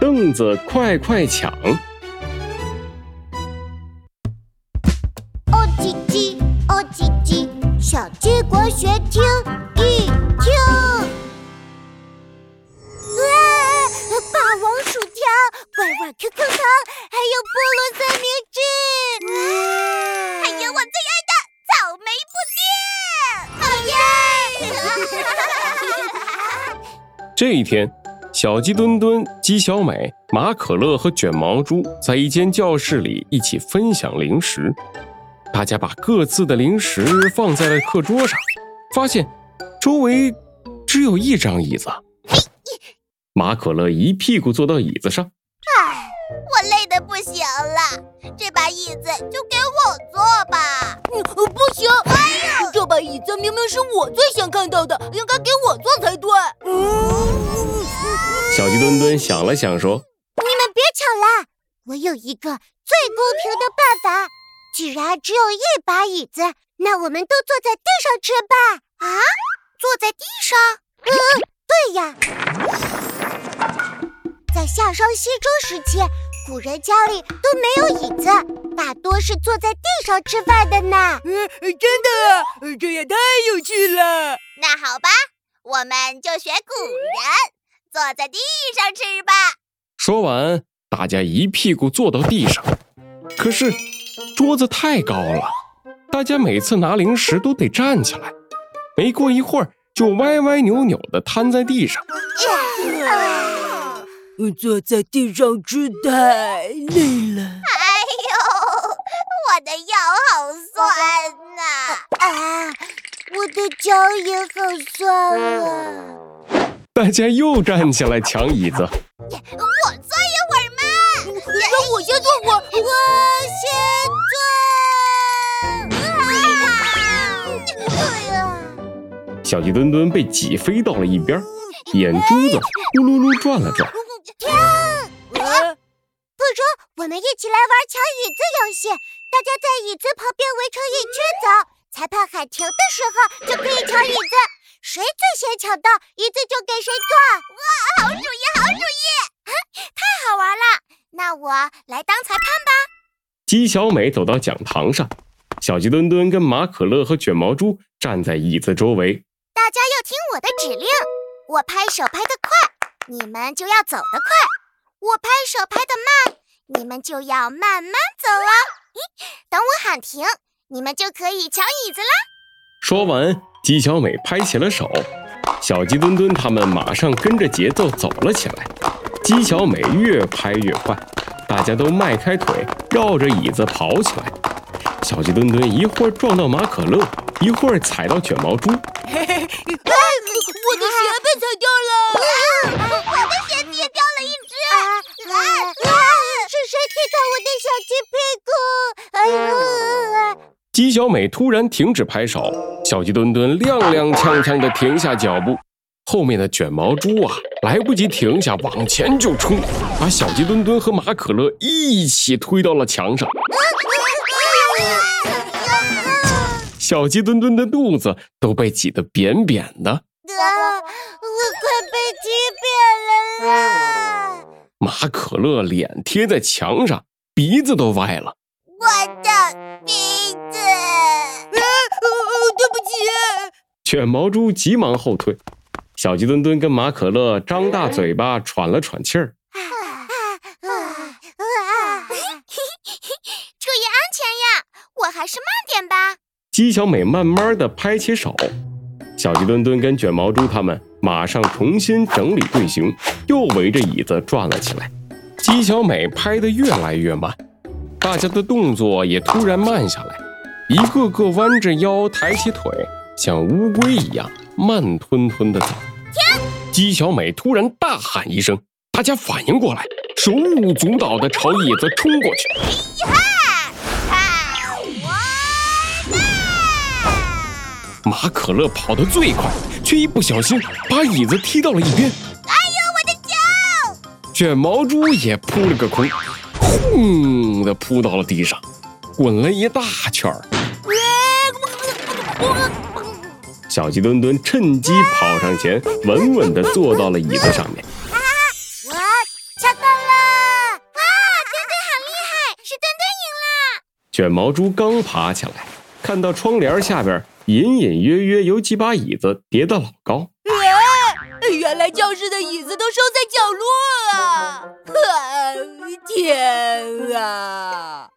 凳子快快抢。哦叽叽，哦叽叽，小鸡国学听一听。哇，霸王薯条、怪味 QQ 糖，还有菠萝三明治，哇，还有我最爱的草莓布丁。好耶！这一天。小鸡墩墩、鸡小美、马可乐和卷毛猪在一间教室里一起分享零食。大家把各自的零食放在了课桌上，发现周围只有一张椅子。马可乐一屁股坐到椅子上，唉，我累得不行了，这把椅子就给我坐吧。不行，这把椅子明明是我最先看到的，应该给我坐才对。小鸡墩墩想了想，说：“你们别抢了，我有一个最公平的办法。既然只有一把椅子，那我们都坐在地上吃吧。啊，坐在地上？嗯，对呀。在夏商西周时期，古人家里都没有椅子，大多是坐在地上吃饭的呢。嗯，真的啊，这也太有趣了。那好吧，我们就学古人。”坐在地上吃吧。说完，大家一屁股坐到地上。可是桌子太高了，大家每次拿零食都得站起来。没过一会儿，就歪歪扭扭地瘫在地上。坐在地上吃太累了。哎呦，我的腰好酸呐！啊，我的脚也好酸啊。大家又站起来抢椅子。我坐一会儿嘛。让我先坐会儿。我先坐。小鸡墩墩被挤飞到了一边，眼珠子咕噜噜转了转。停！不如我们一起来玩抢椅子游戏。大家在椅子旁边围成一圈走，裁判喊停的时候就可以抢椅子。谁最先抢到椅子就给谁坐。哇，好主意，好主意！太好玩了。那我来当裁判吧。鸡小美走到讲堂上，小鸡墩墩跟马可乐和卷毛猪站在椅子周围。大家要听我的指令，我拍手拍得快，你们就要走得快；我拍手拍得慢，你们就要慢慢走哦。等我喊停，你们就可以抢椅子啦。说完。鸡小美拍起了手，小鸡墩墩他们马上跟着节奏走了起来。鸡小美越拍越快，大家都迈开腿，绕着椅子跑起来。小鸡墩墩一会儿撞到马可乐，一会儿踩到卷毛猪。嘿嘿，我的鞋被踩掉了，鸡小美突然停止拍手，小鸡墩墩踉踉跄跄地停下脚步，后面的卷毛猪啊，来不及停下，往前就冲，把小鸡墩墩和马可乐一起推到了墙上。小鸡墩墩的肚子都被挤得扁扁的，啊，我快被挤扁了啦！马可乐脸贴在墙上，鼻子都歪了。我卷毛猪急忙后退，小鸡墩墩跟马可乐张大嘴巴喘了喘气儿。注意安全呀，我还是慢点吧。鸡小美慢慢的拍起手，小鸡墩墩跟卷毛猪他们马上重新整理队形，又围着椅子转了起来。鸡小美拍得越来越慢，大家的动作也突然慢下来，一个个弯着腰，抬起腿。像乌龟一样慢吞吞地走。停！姬小美突然大喊一声，大家反应过来，手舞足蹈地朝椅子冲过去。马可乐跑得最快，却一不小心把椅子踢到了一边。哎呦，我的脚！卷毛猪也扑了个空，轰地扑到了地上，滚了一大圈儿。小鸡墩墩趁机跑上前，稳稳地坐到了椅子上面。我抢到了！哇，墩墩好厉害，是墩墩赢了！卷毛猪刚爬起来，看到窗帘下边隐隐约约有几把椅子叠得老高。原来教室的椅子都收在角落了。啊，天啊！